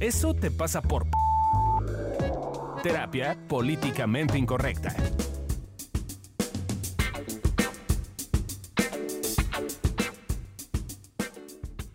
Eso te pasa por... Terapia políticamente incorrecta.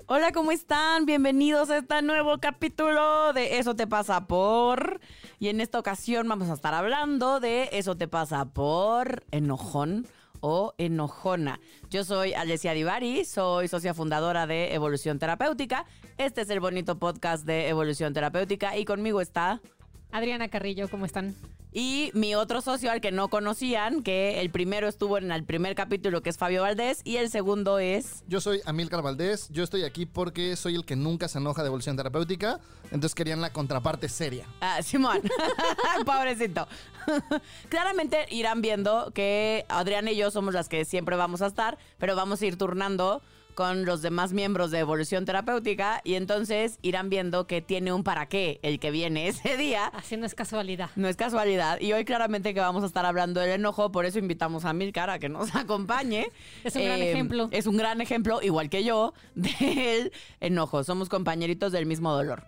Hola, ¿cómo están? Bienvenidos a este nuevo capítulo de Eso te pasa por... Y en esta ocasión vamos a estar hablando de Eso te pasa por enojón o enojona. Yo soy Alessia Divari, soy socia fundadora de Evolución Terapéutica. Este es el bonito podcast de Evolución Terapéutica y conmigo está... Adriana Carrillo, ¿cómo están? Y mi otro socio al que no conocían, que el primero estuvo en el primer capítulo, que es Fabio Valdés, y el segundo es... Yo soy Amílcar Valdés, yo estoy aquí porque soy el que nunca se enoja de evolución terapéutica, entonces querían la contraparte seria. Ah, Simón, pobrecito. Claramente irán viendo que Adriana y yo somos las que siempre vamos a estar, pero vamos a ir turnando con los demás miembros de Evolución Terapéutica y entonces irán viendo que tiene un para qué el que viene ese día. Así no es casualidad. No es casualidad. Y hoy claramente que vamos a estar hablando del enojo, por eso invitamos a Milcar a que nos acompañe. Es un gran ejemplo. Es un gran ejemplo, igual que yo, del enojo. Somos compañeritos del mismo dolor.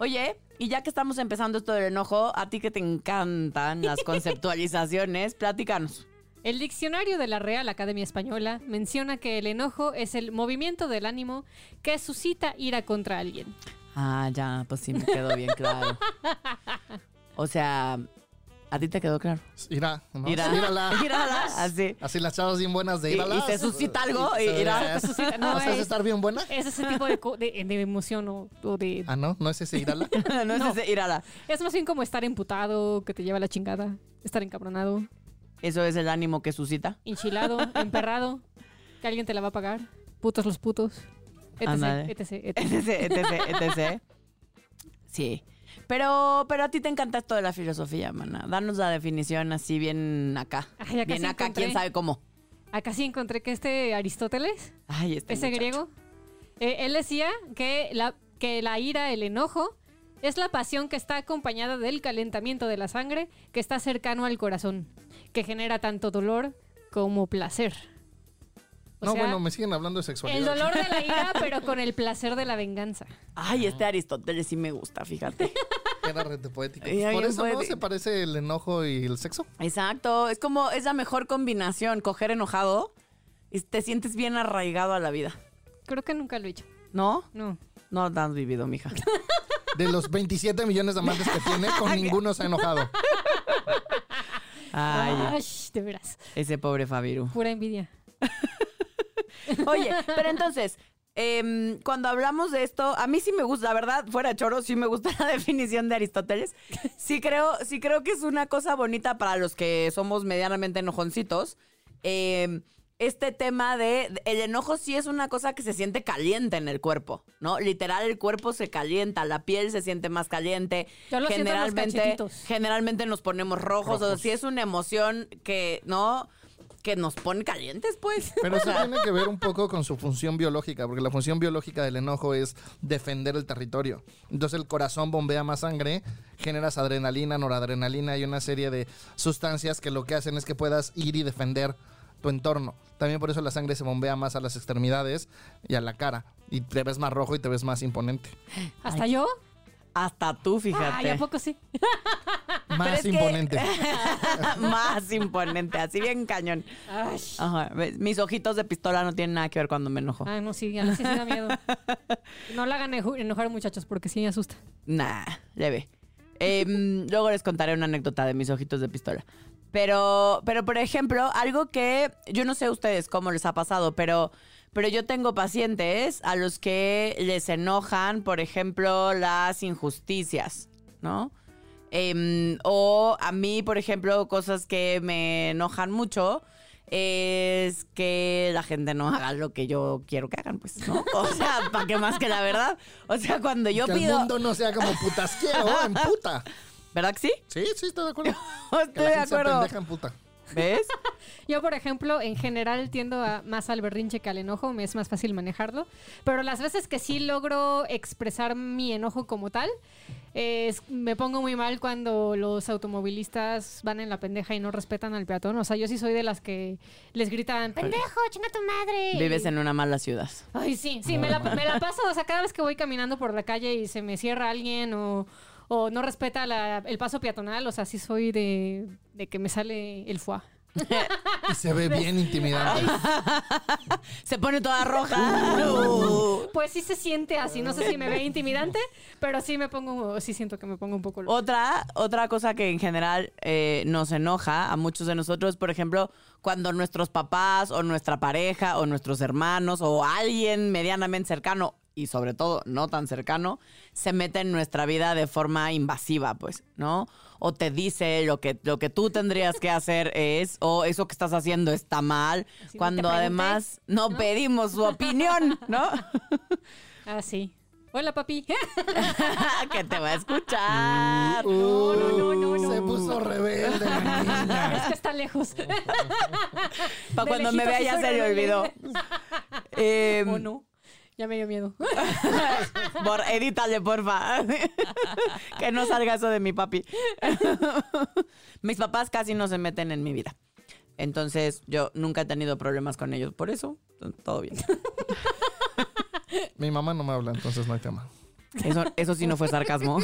Oye, y ya que estamos empezando esto del enojo, a ti que te encantan las conceptualizaciones, platícanos. El diccionario de la Real Academia Española menciona que el enojo es el movimiento del ánimo que suscita ira contra alguien. Ah, ya, pues sí me quedó bien claro. O sea, ¿a ti te quedó claro? Irá, ¿no? Írala. Írala, así. Así las chavas bien buenas de Y- írala. y se suscita algo, y se- irá. suscita- No, ¿O sea, es es- estar bien buena? Es ese tipo de, co- de- de emoción o, o de... Ah, no, no es ese írala. no es No. ese, írala. Es más bien como estar emputado, que te lleva la chingada, estar encabronado, Eso es el ánimo que suscita. enchilado, emperrado, que alguien te la va a pagar, putos los putos, etc, etc, etc. etc, etc. Sí. Pero, pero a ti te encanta esto de la filosofía, mana. Danos la definición así bien acá. Ay, bien acá, encontré. quién sabe cómo. Acá sí encontré que este Aristóteles Ay, este ese muchacho. griego, eh, él decía que la, que la ira, el enojo, es la pasión que está acompañada del calentamiento de la sangre que está cercano al corazón, que genera tanto dolor como placer. O No, sea, bueno, me siguen hablando de sexualidad. El dolor de la ira, pero con el placer de la venganza. Ay, este Aristóteles sí me gusta, fíjate. Era rete poético. Por eso no poético. se parece el enojo y el sexo. Exacto. Es como, es la mejor combinación, coger enojado y te sientes bien arraigado a la vida. Creo que nunca lo he hecho. ¿No? No. No lo has vivido, mija. De los 27 millones de amantes que tiene, con ninguno se ha enojado. Ay, Ay, de veras. ese pobre Fabiru. Pura envidia. Oye, pero entonces, em, cuando hablamos de esto, a mí sí me gusta, la verdad, fuera choro, sí me gusta la definición de Aristóteles. Sí creo, sí creo que es una cosa bonita para los que somos medianamente enojoncitos. Em, este tema de de- el enojo sí es una cosa que se siente caliente en el cuerpo, ¿no? Literal el cuerpo se calienta, la piel se siente más caliente. Yo lo siento en los generalmente, generalmente nos ponemos rojos, o Rojos. si es una emoción que, ¿no? Que nos pone calientes, pues. Pero eso sea, tiene que ver un poco con su función biológica, porque la función biológica del enojo es defender el territorio. Entonces el corazón bombea más sangre, generas adrenalina, noradrenalina y una serie de sustancias que lo que hacen es que puedas ir y defender tu entorno. También por eso la sangre se bombea más a las extremidades y a la cara. Y te ves más rojo y te ves más imponente. ¿Hasta yo? Hasta tú, fíjate. Ay, ¿a poco sí? Más que- imponente. Más imponente, así bien cañón. Ay. Ajá, ves, mis ojitos de pistola no tienen nada que ver cuando me enojo. Ay, no, sí, a mí sí, sí da miedo. No la hagan enojar, muchachos, porque sí me asusta. Nah, leve. Em, luego les contaré una anécdota de mis ojitos de pistola. Pero, pero por ejemplo, algo que yo no sé a ustedes cómo les ha pasado, pero, pero yo tengo pacientes a los que les enojan, por ejemplo, las injusticias, ¿no? Em, o a mí, por ejemplo, cosas que me enojan mucho es que la gente no haga lo que yo quiero que hagan, pues, ¿no? O sea, ¿para qué más que la verdad? O sea, cuando yo que pido... el mundo no sea como putas quiero, en puta. ¿Verdad que sí? Sí, sí, estoy de acuerdo. Estoy Que de la gente sea acuerdo. pendeja en puta. ¿Ves? Yo, por ejemplo, en general tiendo a más al berrinche que al enojo, me es más fácil manejarlo. Pero las veces que sí logro expresar mi enojo como tal, es- me pongo muy mal cuando los automovilistas van en la pendeja y no respetan al peatón. O sea, yo sí soy de las que les gritan, pendejo, chinga tu madre. Vives en una mala ciudad. Ay, sí, sí, me la, me la paso, o sea, cada vez que voy caminando por la calle y se me cierra alguien o, o no respeta la- el paso peatonal, o sea, sí soy de, de que me sale el foie. Y se ve bien intimidante. Se pone toda roja. Uh. Pues sí se siente así, no sé si me ve intimidante, pero sí me pongo, sí siento que me pongo un poco loca. Otra, otra cosa que en general eh, nos enoja a muchos de nosotros, por ejemplo, cuando nuestros papás o nuestra pareja o nuestros hermanos o alguien medianamente cercano y sobre todo no tan cercano, se mete en nuestra vida de forma invasiva, pues, ¿no? O te dice lo que, lo que tú tendrías que hacer es, o eso que estás haciendo está mal, cuando además no, ¿no? pedimos su opinión, ¿no? Ah, sí. Hola, papi. que te va a escuchar. No, no, no, no, no. Se puso rebelde la niña. es que está lejos. Para cuando me vea ya se le olvidó. ¿O no? Ya me dio miedo. Por, edítale, porfa. que no salga eso de mi papi. Mis papás casi no se meten en mi vida. Entonces, yo nunca he tenido problemas con ellos. Por eso, todo bien. Mi mamá no me habla, entonces no hay tema. Eso, eso sí no fue sarcasmo.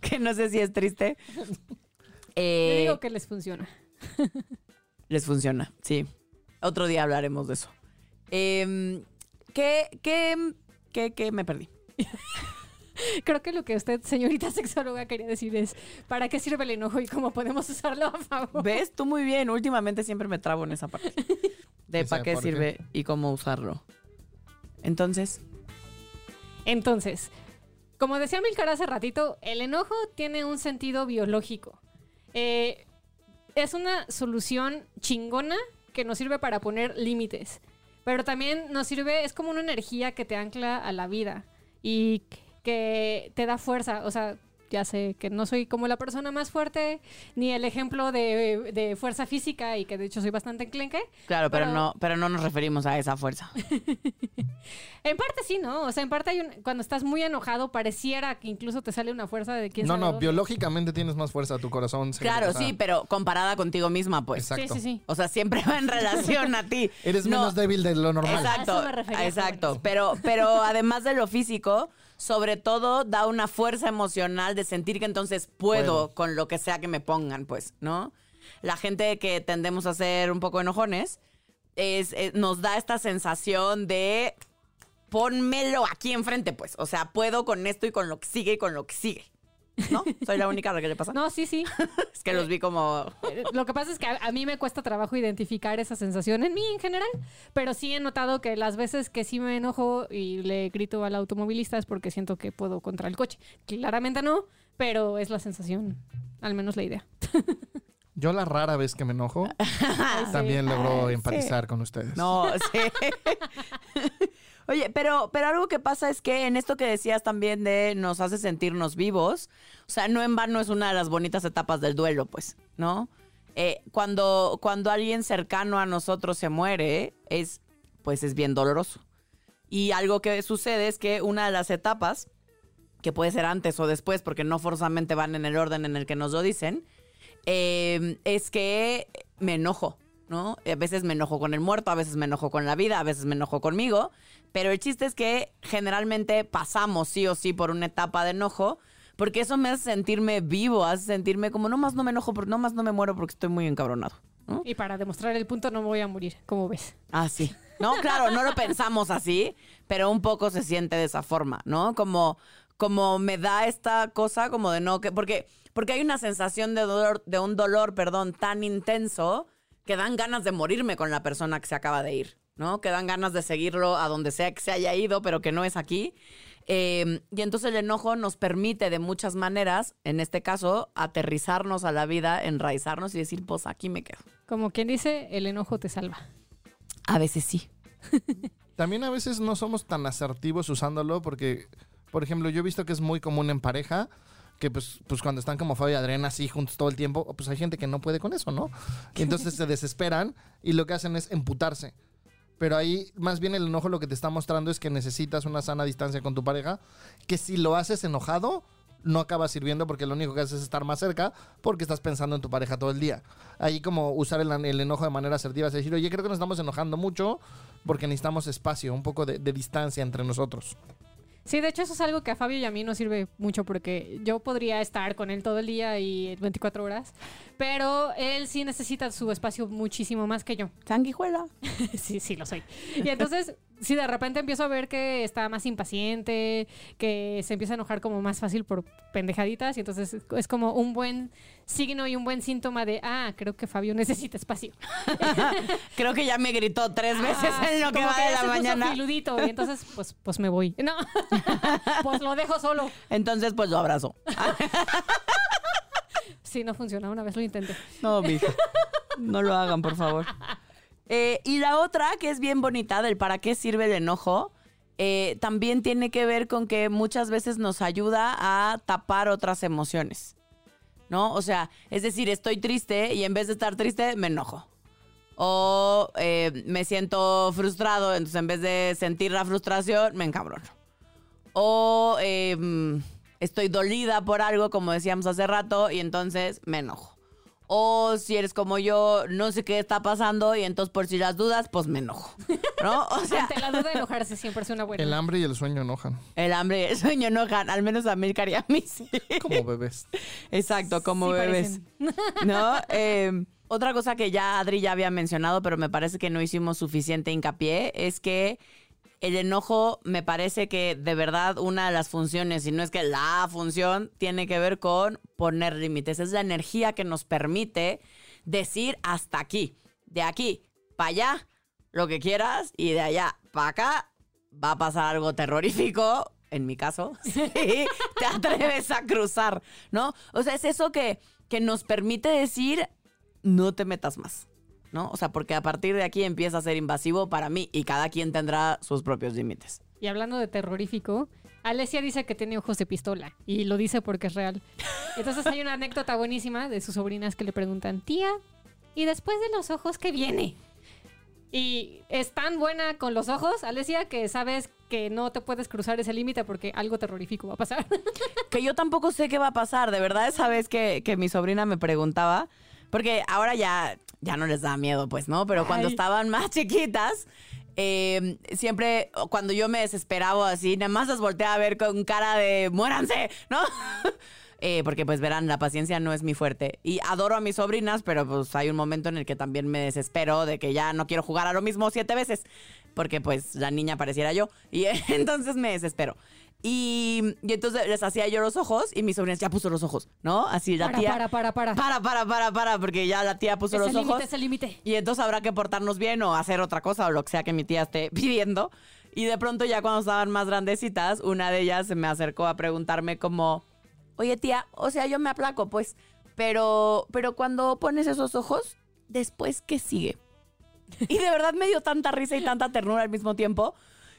que no sé si es triste. Yo Eh, digo que les funciona. Les funciona, sí. Otro día hablaremos de eso. Em, ¿qué, qué, qué, qué me perdí? Creo que lo que usted, señorita sexóloga, quería decir es ¿para qué sirve el enojo y cómo podemos usarlo a favor? ¿Ves? Tú muy bien. Últimamente siempre me trabo en esa parte. De ¿Quién para qué? sirve y cómo usarlo. Entonces, Entonces, como decía Milcar hace ratito, el enojo tiene un sentido biológico. Eh, es una solución chingona que nos sirve para poner límites. Pero también nos sirve, es como una energía que te ancla a la vida y que te da fuerza. O sea, ya sé que no soy como la persona más fuerte, ni el ejemplo de, de fuerza física y que de hecho soy bastante enclenque. claro, pero, Pero- no, pero no nos referimos a esa fuerza. En parte sí, ¿no? O sea, en parte hay un- cuando estás muy enojado pareciera que incluso te sale una fuerza de quién No, sabe no, dónde. biológicamente tienes más fuerza, tu corazón. se Claro, sí, pero comparada contigo misma, pues. Exacto. Sí, sí, sí. O sea, siempre va en relación a ti. Eres No, menos débil de lo normal. Exacto, A eso me refería, exacto. Pero, pero además de lo físico, sobre todo da una fuerza emocional de sentir que entonces puedo, Puedo. con lo que sea que me pongan, pues, ¿no? La gente que tendemos a ser un poco enojones es, eh, nos da esta sensación de pónmelo aquí enfrente, pues. O sea, puedo con esto y con lo que sigue y con lo que sigue. ¿No? Soy la única a la que le pasa. No, sí, sí. Es que los vi como. Lo que pasa es que a, a mí me cuesta trabajo identificar esa sensación en mí en general, pero sí he notado que las veces que sí me enojo y le grito al automovilista es porque siento que puedo contra el coche. Claramente no, pero es la sensación, al menos la idea. Yo la rara vez que me enojo, también logro empatizar con ustedes. No, sí. Oye, pero, pero algo que pasa es que en esto que decías también de nos hace sentirnos vivos, o sea, no en vano es una de las bonitas etapas del duelo, pues, ¿no? Eh, cuando, cuando alguien cercano a nosotros se muere, es, pues es bien doloroso. Y algo que sucede es que una de las etapas, que puede ser antes o después, porque no forzosamente van en el orden en el que nos lo dicen, eh, es que me enojo, ¿no? A veces me enojo con el muerto, a veces me enojo con la vida, a veces me enojo conmigo, pero el chiste es que generalmente pasamos sí o sí por una etapa de enojo, porque eso me hace sentirme vivo, hace sentirme como, no más no me enojo, no más no me muero porque estoy muy encabronado. ¿no? Y para demostrar el punto no me voy a morir, como ves. Ah, sí. No, claro, no lo pensamos así, pero un poco se siente de esa forma, ¿no? Como, como me da esta cosa como de no, que, porque, porque hay una sensación de dolor, de un dolor, perdón, tan intenso que dan ganas de morirme con la persona que se acaba de ir, ¿no? Que dan ganas de seguirlo a donde sea que se haya ido, pero que no es aquí. Eh, y entonces el enojo nos permite de muchas maneras, en este caso, aterrizarnos a la vida, enraizarnos y decir, pues aquí me quedo. Como quien dice, el enojo te salva. A veces sí. También a veces no somos tan asertivos usándolo porque, por ejemplo, yo he visto que es muy común en pareja que pues, pues cuando están como Fabio y Adriana así juntos todo el tiempo, pues hay gente que no puede con eso, ¿no? Y entonces se desesperan y lo que hacen es emputarse. Pero ahí más bien el enojo lo que te está mostrando es que necesitas una sana distancia con tu pareja, que si lo haces enojado, no acaba sirviendo porque lo único que haces es estar más cerca porque estás pensando en tu pareja todo el día. Ahí como usar el, enojo de manera asertiva es decir, creo que nos estamos enojando mucho porque necesitamos espacio, un poco de distancia entre nosotros. Sí, de hecho eso es algo que a Fabio y a mí nos sirve mucho porque yo podría estar con él todo el día y 24 horas, pero él sí necesita su espacio muchísimo más que yo. Sanguijuela. sí, sí, lo soy. Y entonces, si de repente empiezo a ver que está más impaciente, que se empieza a enojar como más fácil por pendejaditas, y entonces es como un buen signo y un buen síntoma de, ah, creo que Fabio necesita espacio. Creo que ya me gritó tres veces Ah, en lo que va de la mañana. filudito, y entonces, pues, pues me voy. No, pues lo dejo solo. Entonces, pues lo abrazo. Sí, no funciona, una vez lo intenté. No, mija. No lo hagan, por favor. Eh, y la otra, que es bien bonita, del para qué sirve el enojo, eh, también tiene que ver con que muchas veces nos ayuda a tapar otras emociones. ¿No? O sea, es decir, estoy triste y en vez de estar triste, me enojo. O eh, me siento frustrado, entonces en vez de sentir la frustración, me encabrono. O mm, estoy dolida por algo, como decíamos hace rato, y entonces me enojo. O si eres como yo, no sé qué está pasando y entonces por si las dudas, pues me enojo. ¿No? O sea, Ante la duda de enojarse siempre es una buena. El hambre y el sueño enojan, el hambre y el sueño enojan, al menos a Milcar y a mí sí. como bebés. Exacto, como Sí bebés. ¿No? Eh, otra cosa que ya Adri ya había mencionado, pero me parece que no hicimos suficiente hincapié, es que el enojo me parece que de verdad una de las funciones, y no es que la función, tiene que ver con poner límites. Es la energía que nos permite decir hasta aquí. De aquí para allá, lo que quieras, y de allá para acá va a pasar algo terrorífico. En mi caso, si te atreves a cruzar, ¿no? O sea, es eso que, que nos permite decir, no te metas más. ¿No? O sea, porque a partir de aquí empieza a ser invasivo para mí y cada quien tendrá sus propios límites. Y hablando de terrorífico, Alesia dice que tiene ojos de pistola y lo dice porque es real. Entonces hay una anécdota buenísima de sus sobrinas que le preguntan, tía, ¿y después de los ojos qué viene? Y es tan buena con los ojos, Alesia, que sabes que no te puedes cruzar ese límite porque algo terrorífico va a pasar. Que yo tampoco sé qué va a pasar. De verdad, esa vez que, que mi sobrina me preguntaba, porque ahora ya, ya no les da miedo, pues, ¿no? Pero cuando Ay. estaban más chiquitas, eh, siempre cuando yo me desesperaba así, nada más las volteaba a ver con cara de muéranse, ¿no? Eh, porque pues verán, la paciencia no es mi fuerte. Y adoro a mis sobrinas, pero pues hay un momento en el que también me desespero de que ya no quiero jugar a lo mismo siete veces. Porque pues la niña pareciera yo. Y entonces me desespero. Y, y entonces les hacía yo los ojos y mis sobrinas ya puso los ojos, ¿no? Así la Para, tía. para, para, para. Para, para, para, para, porque ya la tía puso Ese los límite, ojos. ese límite. Y entonces habrá que portarnos bien o hacer otra cosa o lo que sea que mi tía esté pidiendo. Y de pronto ya cuando estaban más grandecitas, una de ellas se me acercó a preguntarme como, oye tía, o sea, yo me aplaco pues, pero, pero cuando pones esos ojos, después, ¿qué sigue? Y de verdad me dio tanta risa y tanta ternura al mismo tiempo.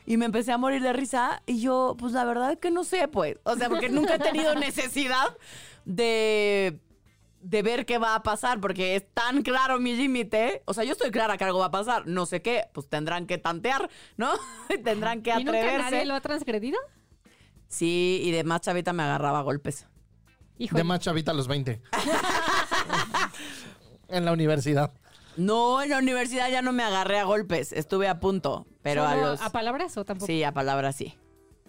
Y me empecé a morir de risa. Y yo, pues la verdad es que no sé, pues. O sea, porque nunca he tenido necesidad de, de ver qué va a pasar, porque es tan claro mi límite. O sea, yo estoy clara que algo va a pasar. No sé qué, pues tendrán que tantear, ¿no? tendrán que ¿Y nunca nadie atreverse. lo ha transgredido? Sí, y de más chavita me agarraba a golpes. Híjole. De más chavita a los 20. en la universidad. No, en la universidad ya no me agarré a golpes. Estuve a punto, pero a ¿Solo los... ¿A palabras o tampoco? Sí, a palabras sí.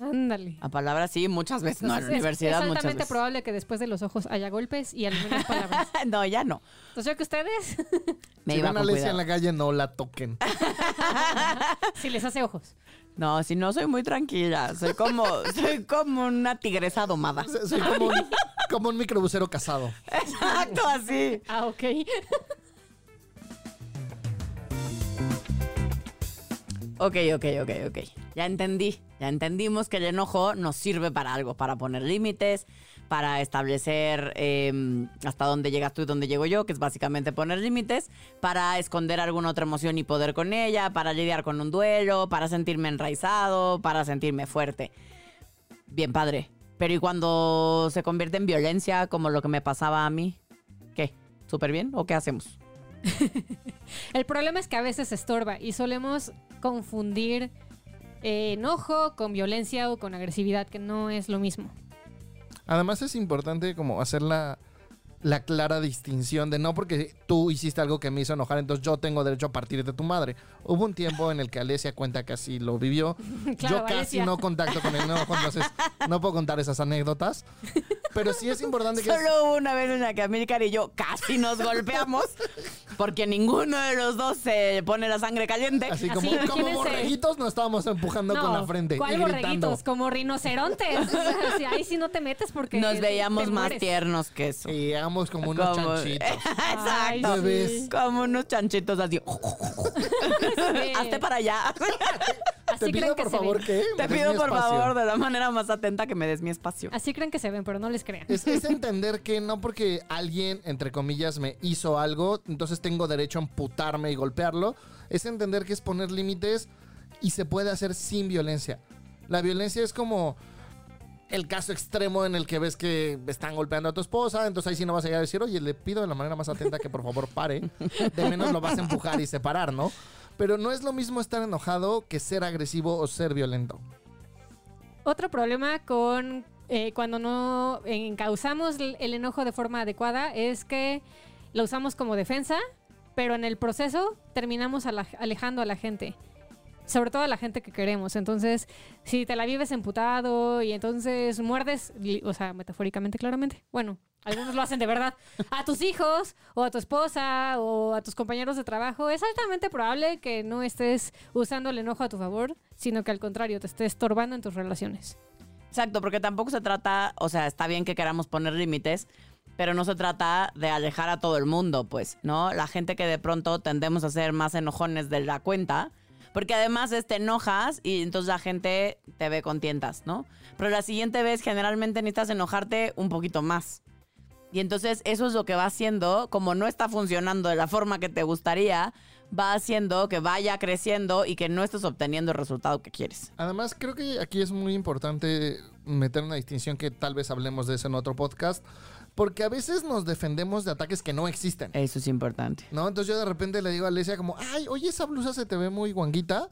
Ándale. A palabras sí, muchas veces. No, en la Entonces, es- universidad es, muchas altamente veces. probable que después de los ojos haya golpes y al menos palabras. no, ya no. Entonces, yo que ustedes, Me si iba ven a cuidado. en la calle, no la toquen. si les hace ojos. No, si no soy muy tranquila. Soy como, soy como una tigresa domada. Soy como un, como un microbusero casado. Exacto, así. Ah, ok. Ok, ok, ok, ok. Ya entendí. Ya entendimos que el enojo nos sirve para algo, para poner límites, para establecer eh, hasta dónde llegas tú y dónde llego yo, que es básicamente poner límites, para esconder alguna otra emoción y poder con ella, para lidiar con un duelo, para sentirme enraizado, para sentirme fuerte. Bien padre. Pero ¿y cuando se convierte en violencia como lo que me pasaba a mí? ¿Qué? ¿Súper bien? ¿O qué hacemos? El problema es que a veces estorba y solemos confundir eh, enojo con violencia o con agresividad, que no es lo mismo. Además es importante como hacer la, la clara distinción de no porque tú hiciste algo que me hizo enojar, entonces yo tengo derecho a partir de tu madre. Hubo un tiempo en el que Alesia cuenta que así lo vivió. Claro, yo casi Alesia. no contacto con el enojo, entonces no puedo contar esas anécdotas. Pero sí es importante que... Solo hubo una vez en la que Amílcar y yo casi nos golpeamos porque ninguno de los dos se pone la sangre caliente. Así Así, como, imagínense. borreguitos nos estábamos empujando con la frente ¿Cuál y gritando. borreguitos? Como rinocerontes. O sea, si ahí sí no te metes porque Nos veíamos más tiernos que eso. Y éramos como unos Como- chanchitos. Ay, Exacto. Como unos chanchitos así. Sí. Hazte para allá. Así Te creen pido que por se favor ven. que Te pido mi por favor de la manera más atenta que me des mi espacio. Así creen que se ven, pero no les crean. Es, es entender que no porque alguien, entre comillas, me hizo algo, entonces tengo derecho a amputarme y golpearlo. Es entender que es poner límites y se puede hacer sin violencia. La violencia es como el caso extremo en el que ves que están golpeando a tu esposa, entonces ahí sí no vas a ir a decir, oye, le pido de la manera más atenta que por favor pare. De menos lo vas a empujar y separar, ¿no? Pero no es lo mismo estar enojado que ser agresivo o ser violento. Otro problema con eh, cuando no encauzamos el enojo de forma adecuada es que lo usamos como defensa, pero en el proceso terminamos alejando a la gente. Sobre todo a la gente que queremos. Entonces, si te la vives emputado y entonces muerdes, o sea, metafóricamente, claramente. Bueno, algunos lo hacen de verdad. A tus hijos, o a tu esposa, o a tus compañeros de trabajo, es altamente probable que no estés usando el enojo a tu favor, sino que al contrario, te estés estorbando en tus relaciones. Exacto, porque tampoco se trata, o sea, está bien que queramos poner límites, pero no se trata de alejar a todo el mundo, pues, ¿no? La gente que de pronto tendemos a ser más enojones de la cuenta, porque además es, te enojas y entonces la gente te ve con tientas, ¿no? Pero la siguiente vez generalmente necesitas enojarte un poquito más. Y entonces eso es lo que va haciendo, como no está funcionando de la forma que te gustaría, va haciendo que vaya creciendo y que no estés obteniendo el resultado que quieres. Además, creo que aquí es muy importante meter una distinción que tal vez hablemos de eso en otro podcast, porque a veces nos defendemos de ataques que no existen. Eso es importante. ¿No? Entonces yo de repente le digo a Alesia como, ay, oye, esa blusa se te ve muy guanguita.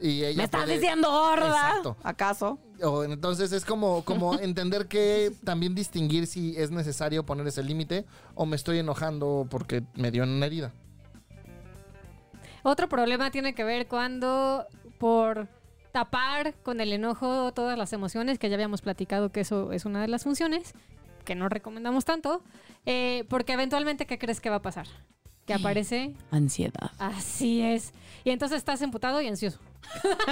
Y ella ¿Me estás puede- diciendo gorda? Exacto. ¿Acaso? O entonces es como, como entender que también distinguir si es necesario poner ese límite o me estoy enojando porque me dio una herida. Otro problema tiene que ver cuando por tapar con el enojo todas las emociones, que ya habíamos platicado que eso es una de las funciones, que no recomendamos tanto, eh, porque eventualmente, ¿qué crees que va a pasar? Que aparece, Ansiedad. así es, y entonces estás emputado y ansioso.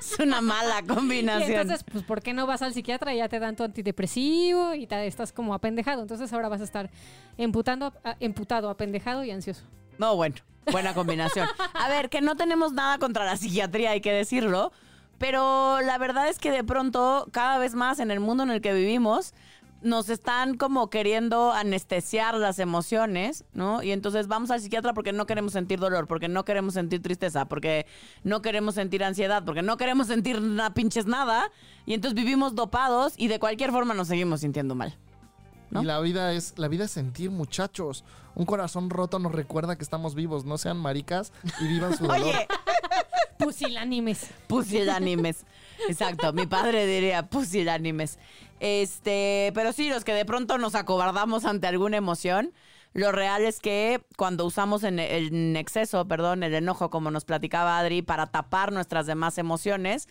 Es una mala Y combinación. entonces, pues, ¿por qué no vas al psiquiatra y ya te dan tu antidepresivo y te, estás como apendejado? Entonces ahora vas a estar emputando, a- emputado, apendejado y ansioso. No, bueno, buena combinación. A ver, que no tenemos nada contra la psiquiatría, hay que decirlo. Pero la verdad es que de pronto, cada vez más en el mundo en el que vivimos, nos están como queriendo anestesiar las emociones, ¿no? Y entonces vamos al psiquiatra porque no queremos sentir dolor, porque no queremos sentir tristeza, porque no queremos sentir ansiedad, porque no queremos sentir nada, pinches nada. Y entonces vivimos dopados y de cualquier forma nos seguimos sintiendo mal. ¿No? Y la vida es la vida es sentir, muchachos. Un corazón roto nos recuerda que estamos vivos. No sean maricas y vivan su dolor. Oye, Pusilánimes. pusilánimes. Exacto, mi padre diría pusilánimes. Este, pero sí, los que de pronto nos acobardamos ante alguna emoción, lo real es que cuando usamos en, en exceso, perdón, el enojo, como nos platicaba Adri, para tapar nuestras demás emociones,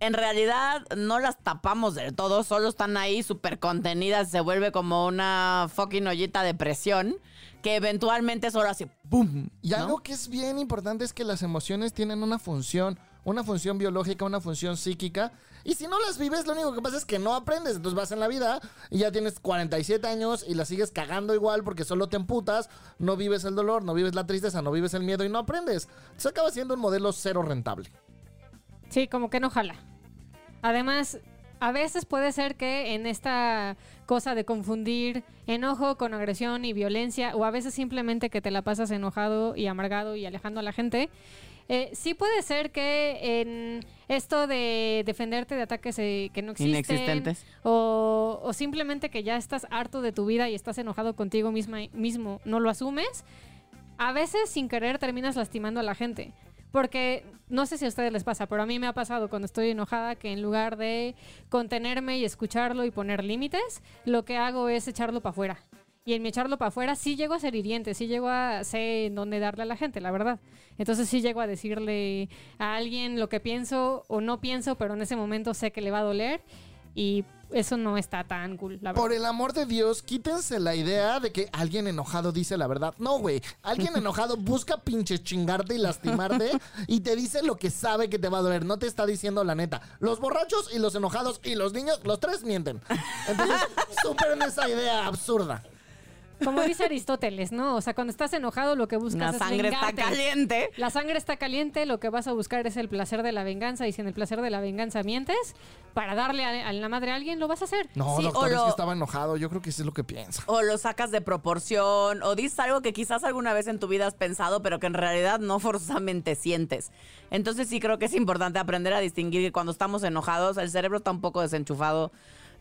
en realidad no las tapamos del todo, solo están ahí súper contenidas, se vuelve como una fucking ollita de presión que eventualmente solo así, ¡boom! Y ¿no? algo que es bien importante es que las emociones tienen una función, una función biológica, una función psíquica. Y si no las vives, lo único que pasa es que no aprendes. Entonces vas en la vida y ya tienes 47 años y la sigues cagando igual porque solo te emputas, no vives el dolor, no vives la tristeza, no vives el miedo y no aprendes. Entonces acaba siendo un modelo cero rentable. Sí, como que no jala. Además, a veces puede ser que en esta cosa de confundir enojo con agresión y violencia, o a veces simplemente que te la pasas enojado y amargado y alejando a la gente, Eh, sí puede ser que en esto de defenderte de ataques eh, que no existen. Inexistentes. O, o simplemente que ya estás harto de tu vida y estás enojado contigo misma, mismo, no lo asumes. A veces sin querer terminas lastimando a la gente. Porque no sé si a ustedes les pasa, pero a mí me ha pasado cuando estoy enojada que en lugar de contenerme y escucharlo y poner límites, lo que hago es echarlo para afuera. Y en mi echarlo para afuera sí llego a ser hiriente, sí llego a sé en dónde darle a la gente, la verdad. Entonces sí llego a decirle a alguien lo que pienso o no pienso, pero en ese momento sé que le va a doler y eso no está tan cool, la verdad. Por el amor de Dios, quítense la idea de que alguien enojado dice la verdad. No, güey. Alguien enojado busca pinche chingarte y lastimarte y te dice lo que sabe que te va a doler. No te está diciendo la neta. Los borrachos y los enojados y los niños, los tres mienten. Entonces, superen esa idea absurda. Como dice Aristóteles, ¿no? O sea, cuando estás enojado lo que buscas La es sangre está caliente. La sangre está caliente, lo que vas a buscar es el placer de la venganza y si en el placer de la venganza mientes para darle a, a la madre a alguien, lo vas a hacer. No, Sí, doctor, o es lo- que estaba enojado. Yo creo que eso es lo que piensa. O lo sacas de proporción, o dices algo que quizás alguna vez en tu vida has pensado, pero que en realidad no forzosamente sientes. Entonces sí creo que es importante aprender a distinguir que cuando estamos enojados, el cerebro está un poco desenchufado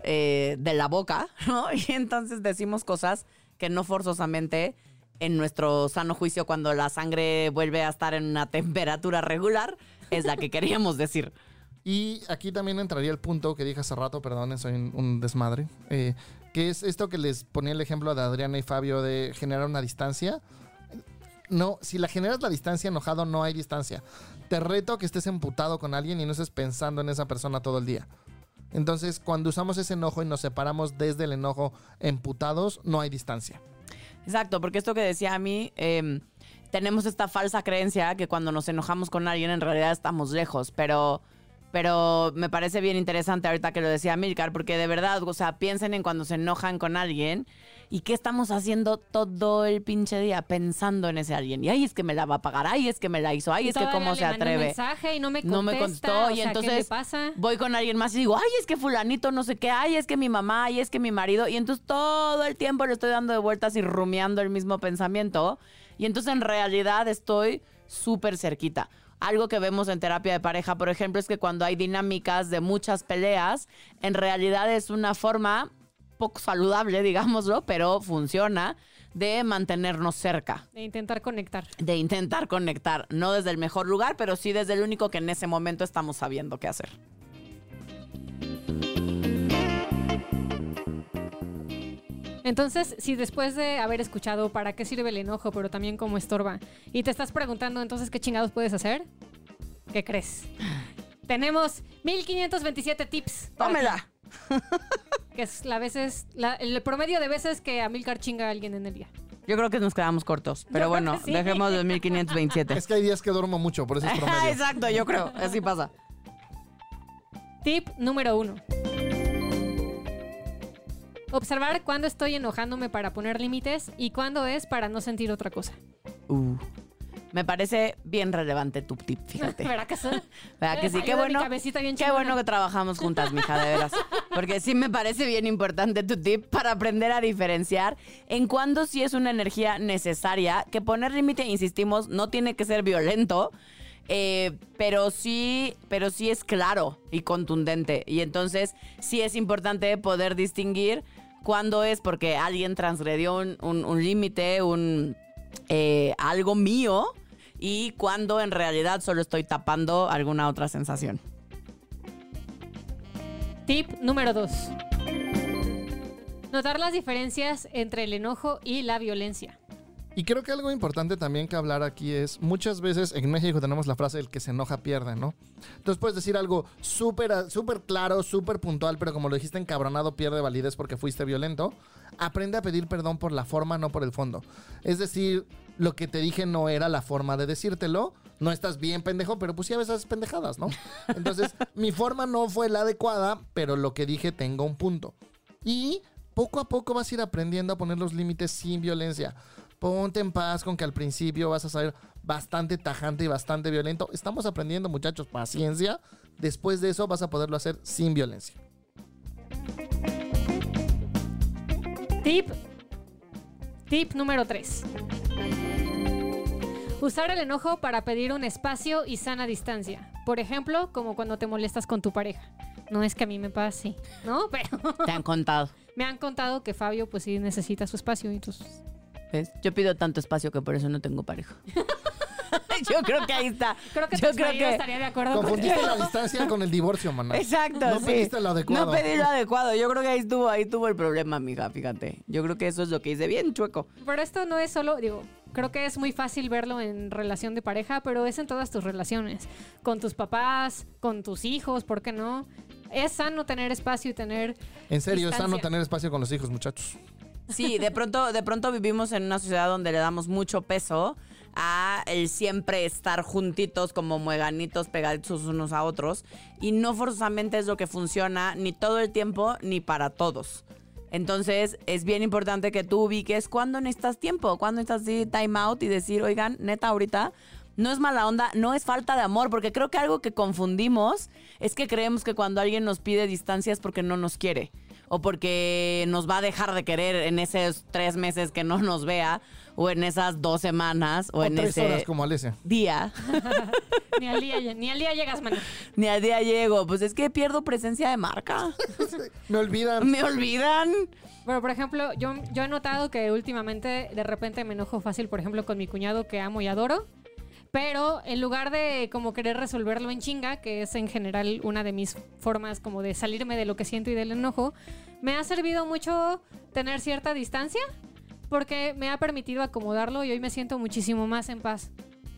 eh, de la boca, ¿no? Y entonces decimos cosas que no forzosamente en nuestro sano juicio, cuando la sangre vuelve a estar en una temperatura regular, es la que queríamos decir. Y aquí también entraría el punto que dije hace rato, perdonen, soy un, desmadre, eh, que es esto que les ponía el ejemplo de Adriana y Fabio de generar una distancia. No, si la generas la distancia enojado, no hay distancia. Te reto que estés emputado con alguien y no estés pensando en esa persona todo el día. Entonces, cuando usamos ese enojo y nos separamos desde el enojo emputados, no hay distancia. Exacto, porque esto que decía a mí, eh, tenemos esta falsa creencia que cuando nos enojamos con alguien en realidad estamos lejos, pero, pero me parece bien interesante ahorita que lo decía Milcar, porque de verdad, o sea, piensen en cuando se enojan con alguien y qué estamos haciendo todo el pinche día pensando en ese alguien. Y ay, es que me la va a pagar, ay, es que me la hizo, ay, Y es que cómo se mandé un atreve. mensaje y no me contesta. No me contestó o y sea, entonces ¿qué le pasa? voy con alguien más y digo, ay, es que fulanito no sé qué, ay, es que mi mamá, ay, es que mi marido. Y entonces todo el tiempo le estoy dando de vueltas y rumiando el mismo pensamiento. Y entonces en realidad estoy súper cerquita. Algo que vemos en terapia de pareja, por ejemplo, es que cuando hay dinámicas de muchas peleas, en realidad es una forma poco saludable, digámoslo, pero funciona, de mantenernos cerca De intentar conectar. de intentar conectar, no desde el mejor lugar, pero sí desde el único que en ese momento estamos sabiendo qué hacer. Entonces, si después de haber escuchado para qué sirve el enojo, pero también cómo estorba, y te estás preguntando entonces qué chingados puedes hacer, ¿qué crees? Tenemos 1527 tips. Tómela. Que es la veces, la- el promedio de veces que Amilcar chinga a alguien en el día. Yo creo que nos quedamos cortos, pero Yo bueno, sí. dejemos los 1527. Es que hay días que duermo mucho, por eso es promedio. Exacto, yo creo, así pasa. Tip número uno. Observar cuándo estoy enojándome para poner límites y cuándo es para no sentir otra cosa. Uh, me parece bien relevante tu tip, fíjate. ¿Verdad que sí? ¿Verdad que sí? Qué bueno, qué bueno que trabajamos juntas, mija, de veras. Porque sí me parece bien importante tu tip para aprender a diferenciar en cuándo sí es una energía necesaria, que poner límite, insistimos, no tiene que ser violento, eh, pero sí, pero sí es claro y contundente. Y entonces sí es importante poder distinguir cuándo es porque alguien transgredió un, límite, un eh, algo mío, y cuando en realidad solo estoy tapando alguna otra sensación. Tip número 2. Notar las diferencias entre el enojo y la violencia. Y creo que algo importante también que hablar aquí es, muchas veces en México tenemos la frase el que se enoja pierde, ¿no? Entonces puedes decir algo súper súper claro, súper puntual, pero como lo dijiste encabronado pierde validez porque fuiste violento. Aprende a pedir perdón por la forma, no por el fondo. Es decir, lo que te dije no era la forma de decírtelo. No estás bien pendejo, pero pues sí a veces haces pendejadas, ¿no? Entonces, mi forma no fue la adecuada, pero lo que dije tengo un punto. Y poco a poco vas a ir aprendiendo a poner los límites sin violencia. Ponte en paz con que al principio vas a ser bastante tajante y bastante violento. Estamos aprendiendo, muchachos, paciencia. Después de eso vas a poderlo hacer sin violencia. Tip. Tip número 3. Usar el enojo para pedir un espacio y sana distancia. Por ejemplo, como cuando te molestas con tu pareja. No es que a mí me pase, ¿no? Pero Te han contado. me han contado que Fabio pues sí necesita su espacio. Entonces, ¿Ves? Yo pido tanto espacio que por eso no tengo pareja. Yo creo que ahí está. creo que Yo creo que estaría de acuerdo Confundiste contigo. la distancia con el divorcio, maná. Exacto, No sí. pediste lo adecuado. No pedí lo adecuado. Yo creo que ahí estuvo, ahí tuvo el problema, amiga, fíjate. Yo creo que eso es lo que hice bien, chueco. Pero esto no es solo, digo, creo que es muy fácil verlo en relación de pareja, pero es en todas tus relaciones. Con tus papás, con tus hijos, ¿por qué no? Es sano tener espacio y tener... En serio, es sano tener espacio con los hijos, muchachos. Sí, de pronto, de pronto vivimos en una sociedad donde le damos mucho peso a el siempre estar juntitos como mueganitos pegaditos unos a otros y no forzosamente es lo que funciona ni todo el tiempo ni para todos. Entonces es bien importante que tú ubiques cuándo necesitas tiempo, cuándo necesitas time out y decir, oigan, neta ahorita no es mala onda, no es falta de amor, porque creo que algo que confundimos es que creemos que cuando alguien nos pide distancia es porque no nos quiere o porque nos va a dejar de querer en esos tres meses que no nos vea, o en esas dos semanas, o, O en tres ese horas como Alesia. día. Ni al día, ni al día llegas, mano. Ni al día llego. Pues es que pierdo presencia de marca. Me olvidan. Me olvidan. Bueno, por ejemplo, yo, yo he notado que últimamente de repente me enojo fácil, por ejemplo, con mi cuñado que amo y adoro. Pero en lugar de como querer resolverlo en chinga, que es en general una de mis formas como de salirme de lo que siento y del enojo, me ha servido mucho tener cierta distancia porque me ha permitido acomodarlo y hoy me siento muchísimo más en paz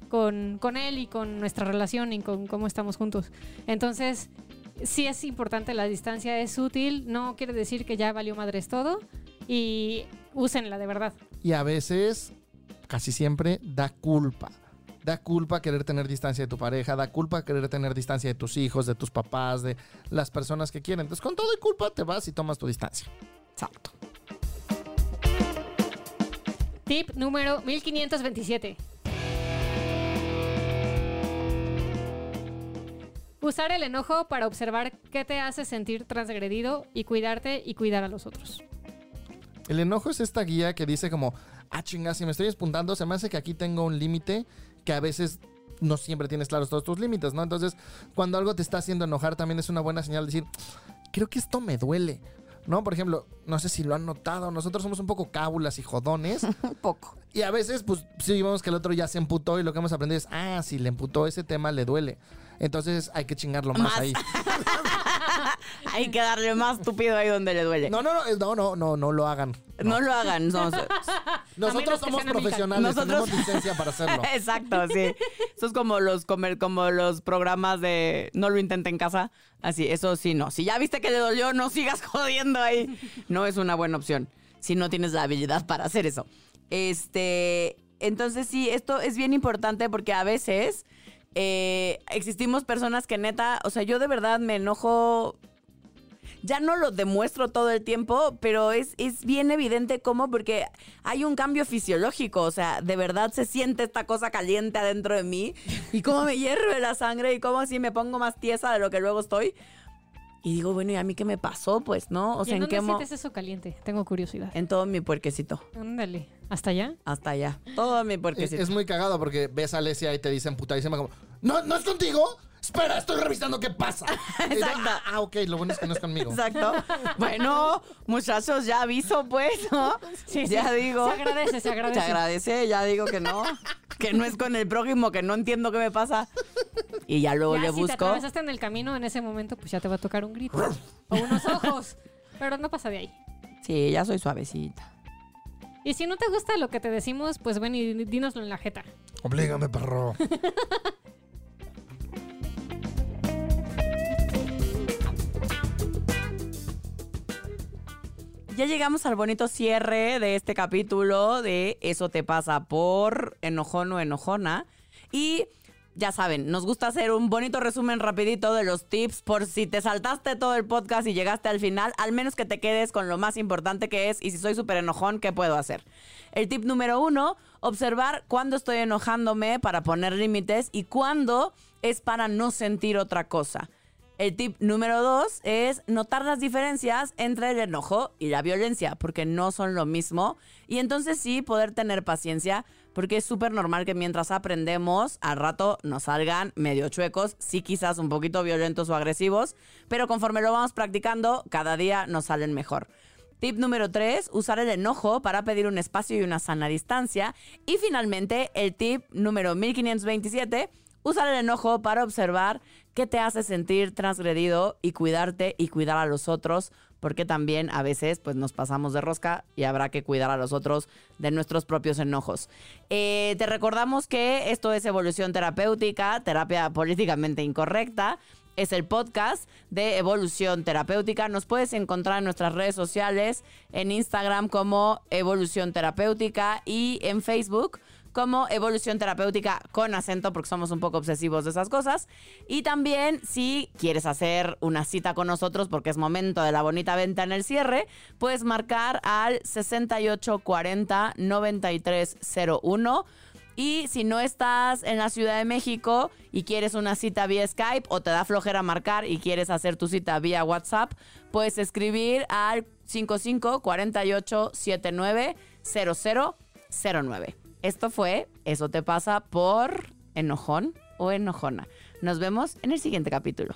con, con él y con nuestra relación y con cómo estamos juntos. Entonces, sí es importante la distancia, es útil, no quiere decir que ya valió madres todo y úsenla de verdad. Y a veces, casi siempre, da culpa. Da culpa querer tener distancia de tu pareja, da culpa querer tener distancia de tus hijos, de tus papás, de las personas que quieren. Entonces, con todo y culpa, te vas y tomas tu distancia. Exacto. Tip número 1527. Usar el enojo para observar qué te hace sentir transgredido y cuidarte y cuidar a los otros. El enojo es esta guía que dice como, ah, chinga, si me estoy espuntando, se me hace que aquí tengo un límite que a veces no siempre tienes claros todos tus límites, ¿no? Entonces, cuando algo te está haciendo enojar, también es una buena señal decir, creo que esto me duele, ¿no? Por ejemplo, no sé si lo han notado, nosotros somos un poco cábulas y jodones. Un poco. Y a veces, pues, sí vemos que el otro ya se emputó y lo que hemos aprendido es, ah, si le emputó ese tema, le duele. Entonces hay que chingarlo más, Más. ahí. Hay que darle más tupido ahí donde le duele. No, no, no, no, no, no, no lo hagan. No lo hagan. no, Nosotros somos profesionales, Nosotros- tenemos licencia para hacerlo. Exacto, sí. Eso es como los comer, como los programas de no lo intenten en casa. Así, eso sí, no. Si ya viste que le dolió, no sigas jodiendo ahí. No es una buena opción. Si no tienes la habilidad para hacer eso. Este. Entonces, sí, esto es bien importante porque a veces eh, existimos personas que neta, o sea, yo de verdad me enojo ya no lo demuestro todo el tiempo, pero es, es bien evidente cómo, porque hay un cambio fisiológico, o sea, de verdad se siente esta cosa caliente adentro de mí y cómo me hierve la sangre y cómo así me pongo más tiesa de lo que luego estoy. Y digo, bueno, ¿y a mí qué me pasó? Pues, ¿no? O ¿Y sea, en ¿en qué dónde mo- sientes eso caliente? Tengo curiosidad. En todo mi puerquecito. Ándale. ¿Hasta allá? Hasta allá. Todo mi Es, puerquecito. es muy cagado porque ves a Alesia y te dicen putadísima como, no, no es contigo. Espera, estoy revisando qué pasa. Yo, Exacto. ah, ah, ok, lo bueno es que no es conmigo. Exacto. Bueno, muchachos, ya aviso, pues, ¿no? Sí, ya sí. digo. Se agradece, se agradece. Se agradece, ya digo que no. Que no es con el prójimo, que no entiendo qué me pasa. Y ya luego Ya, le si te busco. atravesaste en el camino en ese momento, pues ya te va a tocar un grito. o unos ojos. Pero no pasa de ahí. Sí, ya soy suavecita. Y si no te gusta lo que te decimos, pues ven y dínoslo en la jeta. Oblígame, perro. Ya llegamos al bonito cierre de este capítulo de Eso te pasa por enojón o enojona. Y ya saben, nos gusta hacer un bonito resumen rapidito de los tips por si te saltaste todo el podcast y llegaste al final, al menos que te quedes con lo más importante que es y si soy súper enojón, ¿qué puedo hacer? El tip número uno, observar cuándo estoy enojándome para poner límites y cuándo es para no sentir otra cosa. El tip número dos es notar las diferencias entre el enojo y la violencia, porque no son lo mismo. Y entonces sí poder tener paciencia, porque es súper normal que mientras aprendemos, al rato nos salgan medio chuecos, sí quizás un poquito violentos o agresivos, pero conforme lo vamos practicando, cada día nos salen mejor. Tip número 3, usar el enojo para pedir un espacio y una sana distancia. Y finalmente, el tip número 1527, usar el enojo para observar qué te hace sentir transgredido y cuidarte y cuidar a los otros, porque también a veces pues nos pasamos de rosca y habrá que cuidar a los otros de nuestros propios enojos. Eh, te recordamos que esto es evolución terapéutica, terapia políticamente incorrecta es el podcast de Evolución Terapéutica. Nos puedes encontrar en nuestras redes sociales, en Instagram como Evolución Terapéutica y en Facebook como Evolución Terapéutica con acento, porque somos un poco obsesivos de esas cosas. Y también, si quieres hacer una cita con nosotros, porque es momento de la bonita venta en el cierre, puedes marcar al 6840 9301 y si no estás en la Ciudad de México y quieres una cita vía Skype o te da flojera marcar y quieres hacer tu cita vía WhatsApp, puedes escribir al 55 48 79 0009. Esto fue Eso te pasa por enojón o enojona. Nos vemos en el siguiente capítulo.